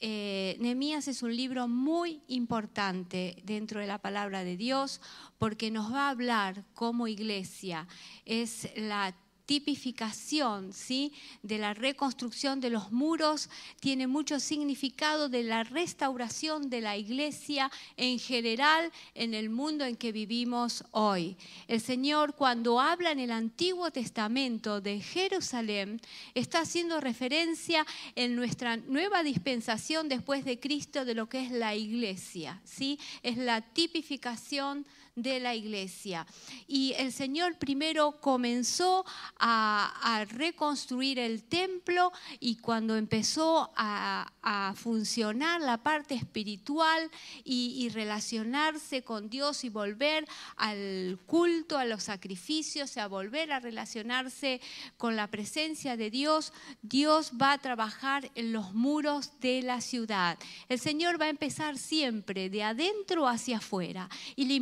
eh, Nehemías es un libro muy importante dentro de la palabra de Dios porque nos va a hablar como iglesia. Es la tipificación ¿sí? de la reconstrucción de los muros, tiene mucho significado de la restauración de la iglesia en general en el mundo en que vivimos hoy. El Señor cuando habla en el Antiguo Testamento de Jerusalén está haciendo referencia en nuestra nueva dispensación después de Cristo de lo que es la iglesia. ¿sí? Es la tipificación de la iglesia. Y el Señor primero comenzó a, reconstruir el templo y cuando empezó a, funcionar la parte espiritual y, relacionarse con Dios y volver al culto, a los sacrificios, a volver a relacionarse con la presencia de Dios, Dios va a trabajar en los muros de la ciudad. El Señor va a empezar siempre de adentro hacia afuera y la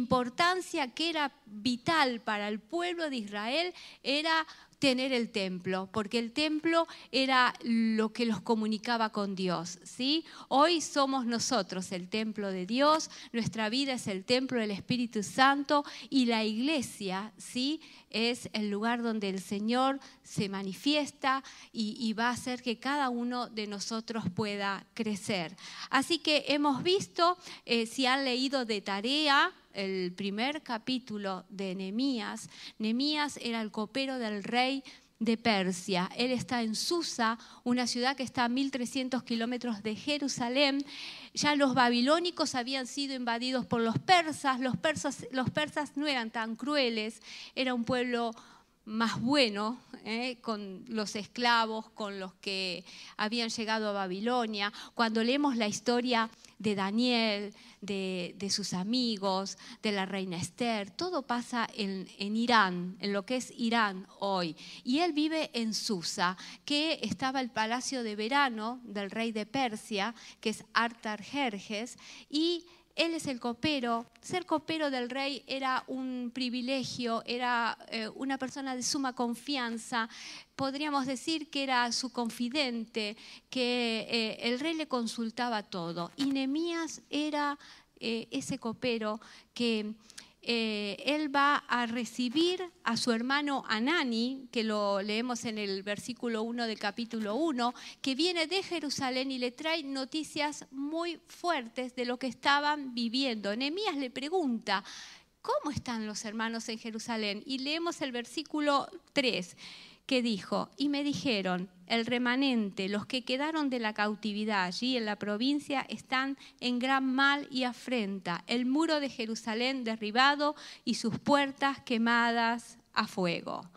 que era vital para el pueblo de Israel era tener el templo, porque el templo era lo que los comunicaba con Dios, ¿sí? Hoy somos nosotros el templo de Dios, nuestra vida es el templo del Espíritu Santo y la iglesia, ¿sí? Es el lugar donde el Señor se manifiesta y, va a hacer que cada uno de nosotros pueda crecer. Así que hemos visto, eh, si han leído de tarea, el primer capítulo de Nehemías, Nehemías era el copero del rey de Persia. Él está en Susa, una ciudad que está a 1300 kilómetros de Jerusalén. Ya los babilónicos habían sido invadidos por los persas. Los persas, los persas no eran tan crueles, era un pueblo más bueno, ¿eh? con los esclavos, con los que habían llegado a Babilonia. Cuando leemos la historia de Daniel, de, sus amigos, de la reina Esther, todo pasa en, Irán, en lo que es Irán hoy. Y él vive en Susa, que estaba el palacio de verano del rey de Persia, que es Artajerjes, y él es el copero. Ser copero del rey era un privilegio, era eh, una persona de suma confianza. Podríamos decir que era su confidente, que eh, el rey le consultaba todo. Y Nemías era eh, ese copero que eh, él va a recibir a su hermano Anani, que lo leemos en el versículo 1 del capítulo 1, que viene de Jerusalén y le trae noticias muy fuertes de lo que estaban viviendo. Nehemías le pregunta, ¿cómo están los hermanos en Jerusalén? Y leemos el versículo 3 que dijo, y me dijeron, el remanente, los que quedaron de la cautividad allí en la provincia, están en gran mal y afrenta, el muro de Jerusalén derribado y sus puertas quemadas a fuego.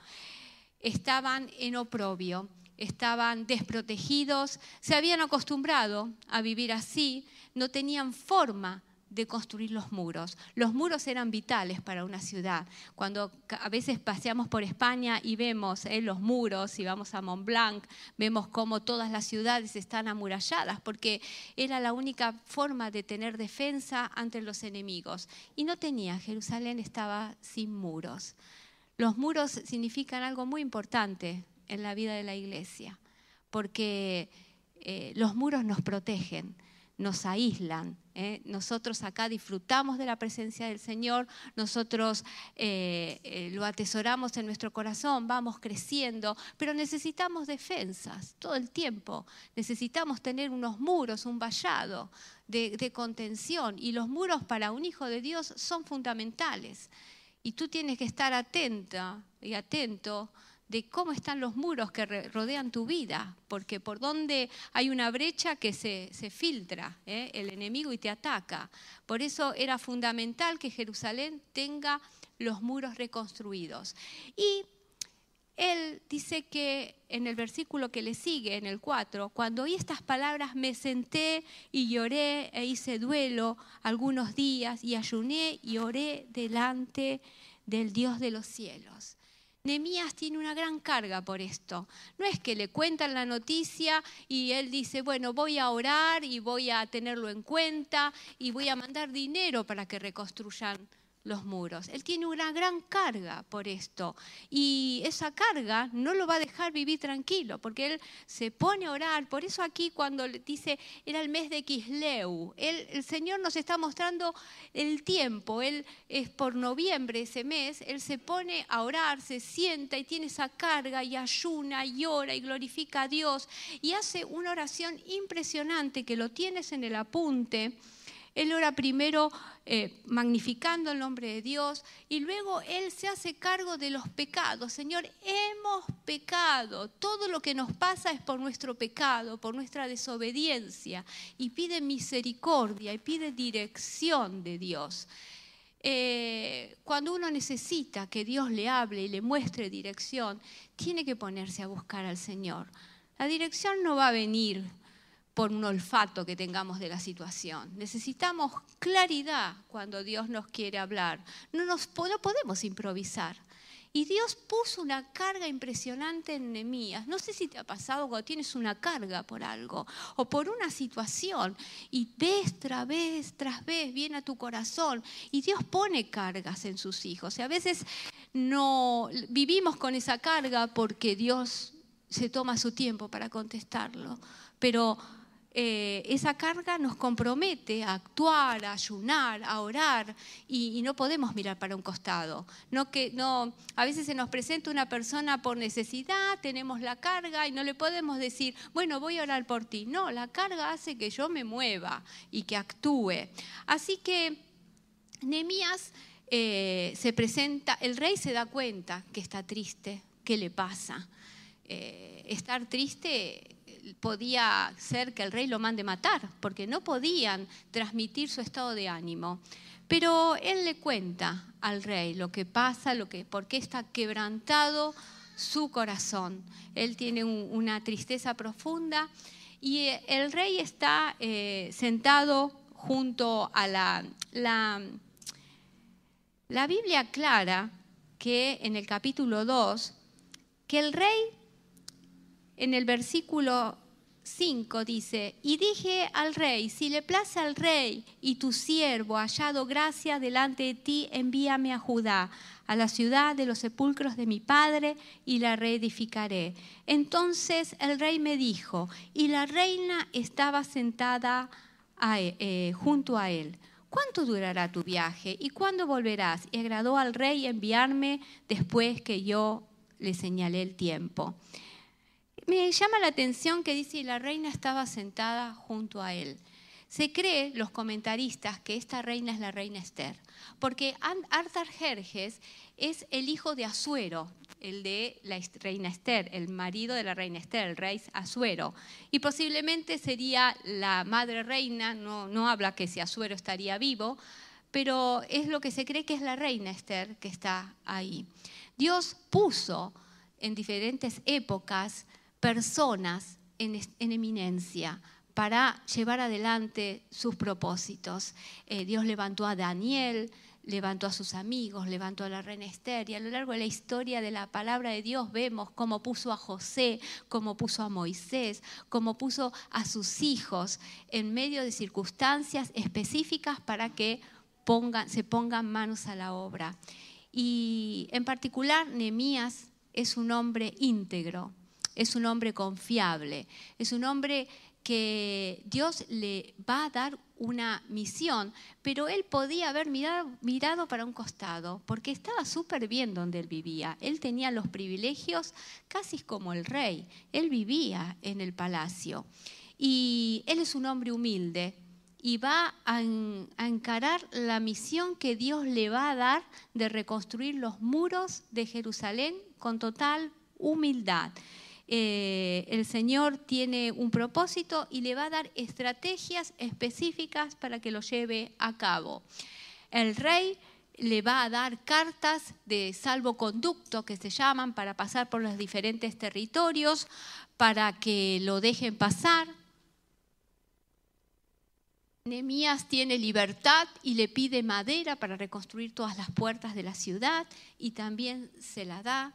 Estaban en oprobio, estaban desprotegidos, se habían acostumbrado a vivir así, no tenían forma de construir los muros. Los muros eran vitales para una ciudad. Cuando a veces paseamos por España y vemos eh, los muros y vamos a Mont Blanc, vemos cómo todas las ciudades están amuralladas, porque era la única forma de tener defensa ante los enemigos. Y no tenía, Jerusalén estaba sin muros. Los muros significan algo muy importante en la vida de la iglesia, porque eh, los muros nos protegen nos aíslan. ¿eh? Nosotros acá disfrutamos de la presencia del Señor, nosotros eh, eh, lo atesoramos en nuestro corazón, vamos creciendo, pero necesitamos defensas todo el tiempo. Necesitamos tener unos muros, un vallado de, de contención. Y los muros para un hijo de Dios son fundamentales. Y tú tienes que estar atenta y atento de cómo están los muros que rodean tu vida, porque por donde hay una brecha que se, filtra ¿eh? el enemigo y te ataca. Por eso era fundamental que Jerusalén tenga los muros reconstruidos. Y él dice que en el versículo que le sigue, en el 4, cuando oí estas palabras me senté y lloré e hice duelo algunos días y ayuné y oré delante del Dios de los cielos. Nemías tiene una gran carga por esto. No es que le cuentan la noticia y él dice, bueno, voy a orar y voy a tenerlo en cuenta y voy a mandar dinero para que reconstruyan los muros. Él tiene una gran carga por esto y esa carga no lo va a dejar vivir tranquilo porque él se pone a orar. Por eso aquí cuando dice era el mes de Kisleu, el Señor nos está mostrando el tiempo. Él es por noviembre ese mes, él se pone a orar, se sienta y tiene esa carga y ayuna y ora y glorifica a Dios y hace una oración impresionante que lo tienes en el apunte él ora primero eh, magnificando el nombre de Dios y luego Él se hace cargo de los pecados. Señor, hemos pecado. Todo lo que nos pasa es por nuestro pecado, por nuestra desobediencia. Y pide misericordia y pide dirección de Dios. Eh, cuando uno necesita que Dios le hable y le muestre dirección, tiene que ponerse a buscar al Señor. La dirección no va a venir por un olfato que tengamos de la situación. Necesitamos claridad cuando Dios nos quiere hablar. No, nos, podemos improvisar. Y Dios puso una carga impresionante en Nehemías. No sé si te ha pasado cuando tienes una carga por algo o por una situación y vez tras vez tras vez viene a tu corazón y Dios pone cargas en sus hijos. Y a veces no vivimos con esa carga porque Dios se toma su tiempo para contestarlo. Pero eh, esa carga nos compromete a actuar, a ayunar, a orar y, no podemos mirar para un costado. No que, no, a veces se nos presenta una persona por necesidad, tenemos la carga y no le podemos decir, bueno, voy a orar por ti. No, la carga hace que yo me mueva y que actúe. Así que Nehemías eh, se presenta, el rey se da cuenta que está triste, ¿qué le pasa? Eh, estar triste podía ser que el rey lo mande matar, porque no podían transmitir su estado de ánimo. Pero él le cuenta al rey lo que pasa, lo que, por qué está quebrantado su corazón. Él tiene una tristeza profunda y el rey está eh, sentado junto a la, la, la Biblia aclara que en el capítulo 2, que el rey en el versículo 5 dice, y dije al rey, si le place al rey y tu siervo hallado gracia delante de ti, envíame a Judá, a la ciudad de los sepulcros de mi padre, y la reedificaré. Entonces el rey me dijo, y la reina estaba sentada eh, junto a él. ¿Cuánto durará tu viaje y cuándo volverás? Y agradó al rey enviarme después que yo le señalé el tiempo. Me llama la atención que dice, y la reina estaba sentada junto a él. Se cree, los comentaristas, que esta reina es la reina Esther, porque Artajerjes es el hijo de Asuero, el de la reina Esther, el marido de la reina Esther, el rey Asuero. Y posiblemente sería la madre reina, no, habla que si Asuero estaría vivo, pero es lo que se cree que es la reina Esther que está ahí. Dios puso en diferentes épocas personas en, eminencia para llevar adelante sus propósitos. Eh, Dios levantó a Daniel, levantó a sus amigos, levantó a la reina Esther y a lo largo de la historia de la palabra de Dios vemos cómo puso a José, cómo puso a Moisés, cómo puso a sus hijos en medio de circunstancias específicas para que se pongan manos a la obra. Y en particular, Nehemías es un hombre íntegro, es un hombre confiable, es un hombre que Dios le va a dar una misión, pero él podía haber mirado, para un costado, porque estaba súper bien donde él vivía. Él tenía los privilegios casi como el rey, él vivía en el palacio. Y él es un hombre humilde y va a encarar la misión que Dios le va a dar de reconstruir los muros de Jerusalén con total humildad. Eh, el Señor tiene un propósito y le va a dar estrategias específicas para que lo lleve a cabo. El rey le va a dar cartas de salvoconducto que se llaman para pasar por los diferentes territorios, para que lo dejen pasar. Nehemías tiene libertad y le pide madera para reconstruir todas las puertas de la ciudad y también se la da.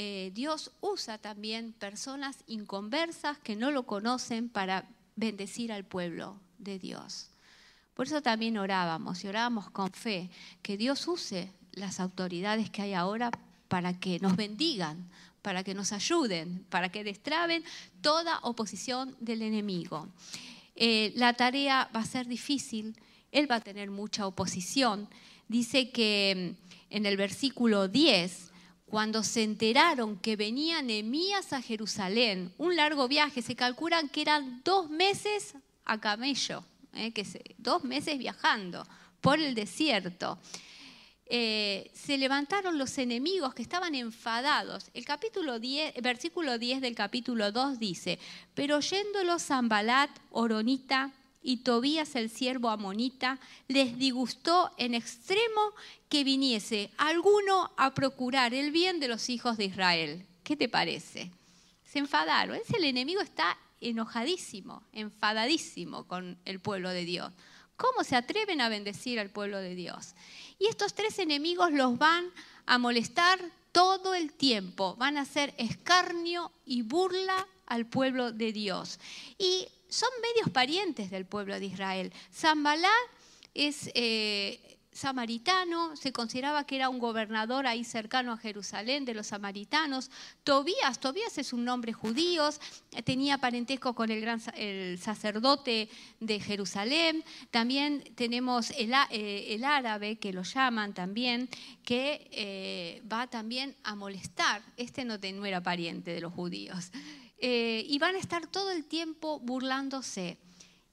Eh, Dios usa también personas inconversas que no lo conocen para bendecir al pueblo de Dios. Por eso también orábamos y orábamos con fe, que Dios use las autoridades que hay ahora para que nos bendigan, para que nos ayuden, para que destraben toda oposición del enemigo. Eh, la tarea va a ser difícil, él va a tener mucha oposición. Dice que en el versículo 10, cuando se enteraron que venía Nehemías a Jerusalén, un largo viaje, se calculan que eran dos meses a camello, eh, que dos meses viajando por el desierto. Eh, se levantaron los enemigos que estaban enfadados. El capítulo 10, versículo 10 del capítulo 2 dice, pero oyéndolo Zambalat, Oronita y Tobías el siervo amonita, les disgustó en extremo que viniese alguno a procurar el bien de los hijos de Israel. ¿Qué te parece? Se enfadaron. Es el enemigo está enojadísimo, enfadadísimo con el pueblo de Dios. ¿Cómo se atreven a bendecir al pueblo de Dios? Y estos tres enemigos los van a molestar todo el tiempo, van a hacer escarnio y burla al pueblo de Dios. Y son medios parientes del pueblo de Israel. Zambalá es eh, samaritano, se consideraba que era un gobernador ahí cercano a Jerusalén de los samaritanos. Tobías, Tobías es un nombre judío, tenía parentesco con el gran el sacerdote de Jerusalén. También tenemos el, eh, árabe, que lo llaman también, que eh, va también a molestar. Este no, no era pariente de los judíos. Eh, y van a estar todo el tiempo burlándose.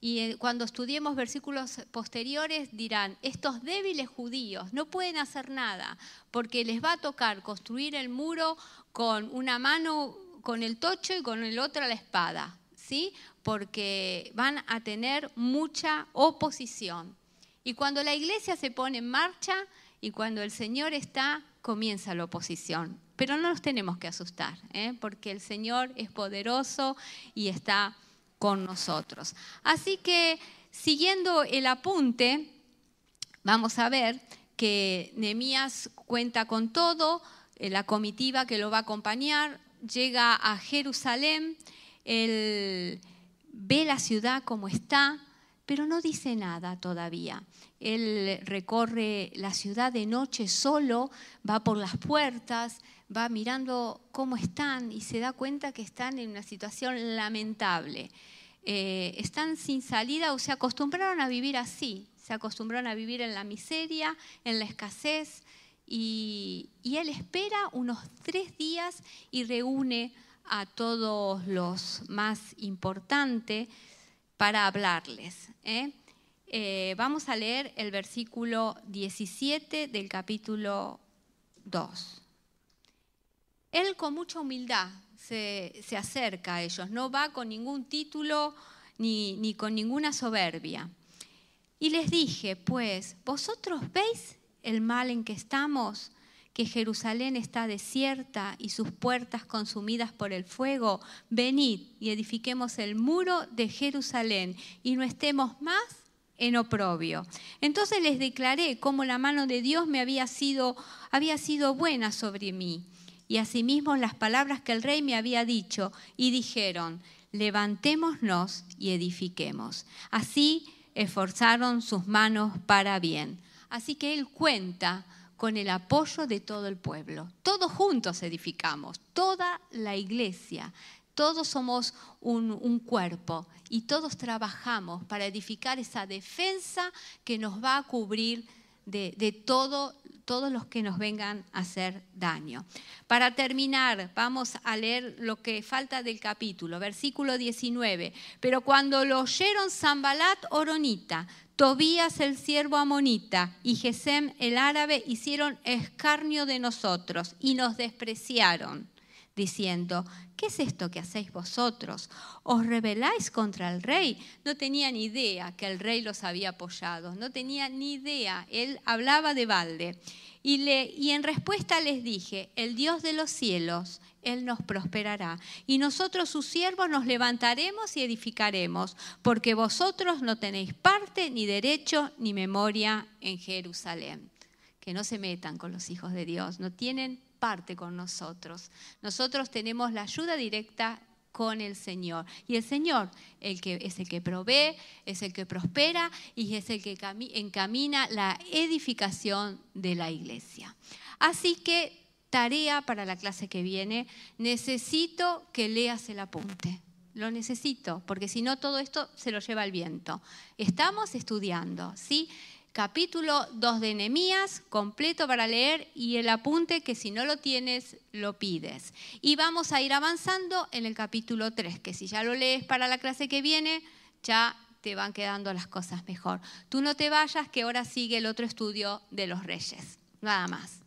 Y eh, cuando estudiemos versículos posteriores dirán, estos débiles judíos no pueden hacer nada porque les va a tocar construir el muro con una mano con el tocho y con el otro la espada, ¿sí? Porque van a tener mucha oposición. Y cuando la iglesia se pone en marcha y cuando el Señor está, comienza la oposición. Pero no nos tenemos que asustar, ¿eh? porque el Señor es poderoso y está con nosotros. Así que siguiendo el apunte, vamos a ver que Nehemías cuenta con todo, eh, la comitiva que lo va a acompañar, llega a Jerusalén, él ve la ciudad como está, pero no dice nada todavía. Él recorre la ciudad de noche solo, va por las puertas, va mirando cómo están y se da cuenta que están en una situación lamentable. Eh, están sin salida o se acostumbraron a vivir así, se acostumbraron a vivir en la miseria, en la escasez, y, él espera unos tres días y reúne a todos los más importantes para hablarles. ¿eh? Eh, vamos a leer el versículo 17 del capítulo 2. Él con mucha humildad se, acerca a ellos, no va con ningún título ni, ni con ninguna soberbia. Y les dije, pues, ¿vosotros veis el mal en que estamos? que Jerusalén está desierta y sus puertas consumidas por el fuego, venid y edifiquemos el muro de Jerusalén y no estemos más en oprobio. Entonces les declaré cómo la mano de Dios me había sido, había sido buena sobre mí y asimismo las palabras que el rey me había dicho, y dijeron, levantémonos y edifiquemos. Así esforzaron sus manos para bien. Así que él cuenta con el apoyo de todo el pueblo. Todos juntos edificamos, toda la iglesia. Todos somos un, cuerpo y todos trabajamos para edificar esa defensa que nos va a cubrir de, de todo todos los que nos vengan a hacer daño. Para terminar, vamos a leer lo que falta del capítulo, versículo 19. Pero cuando lo oyeron Zambalat Oronita, Tobías el siervo amonita y Gesem el árabe hicieron escarnio de nosotros y nos despreciaron, diciendo, ¿qué es esto que hacéis vosotros? ¿Os rebeláis contra el rey? No tenía ni idea que el rey los había apoyado, no tenía ni idea, él hablaba de balde. Y, le, y en respuesta les dije, el Dios de los cielos, Él nos prosperará. Y nosotros sus siervos nos levantaremos y edificaremos, porque vosotros no tenéis parte, ni derecho, ni memoria en Jerusalén. Que no se metan con los hijos de Dios, no tienen parte con nosotros. Nosotros tenemos la ayuda directa con el Señor. Y el Señor el que, es el que provee, es el que prospera y es el que encamina la edificación de la iglesia. Así que tarea para la clase que viene, necesito que leas el apunte. Lo necesito, porque si no todo esto se lo lleva el viento. Estamos estudiando, ¿sí? Capítulo 2 de Nehemías, completo para leer, y el apunte que si no lo tienes, lo pides. Y vamos a ir avanzando en el capítulo 3, que si ya lo lees para la clase que viene, ya te van quedando las cosas mejor. Tú no te vayas, que ahora sigue el otro estudio de los reyes. Nada más.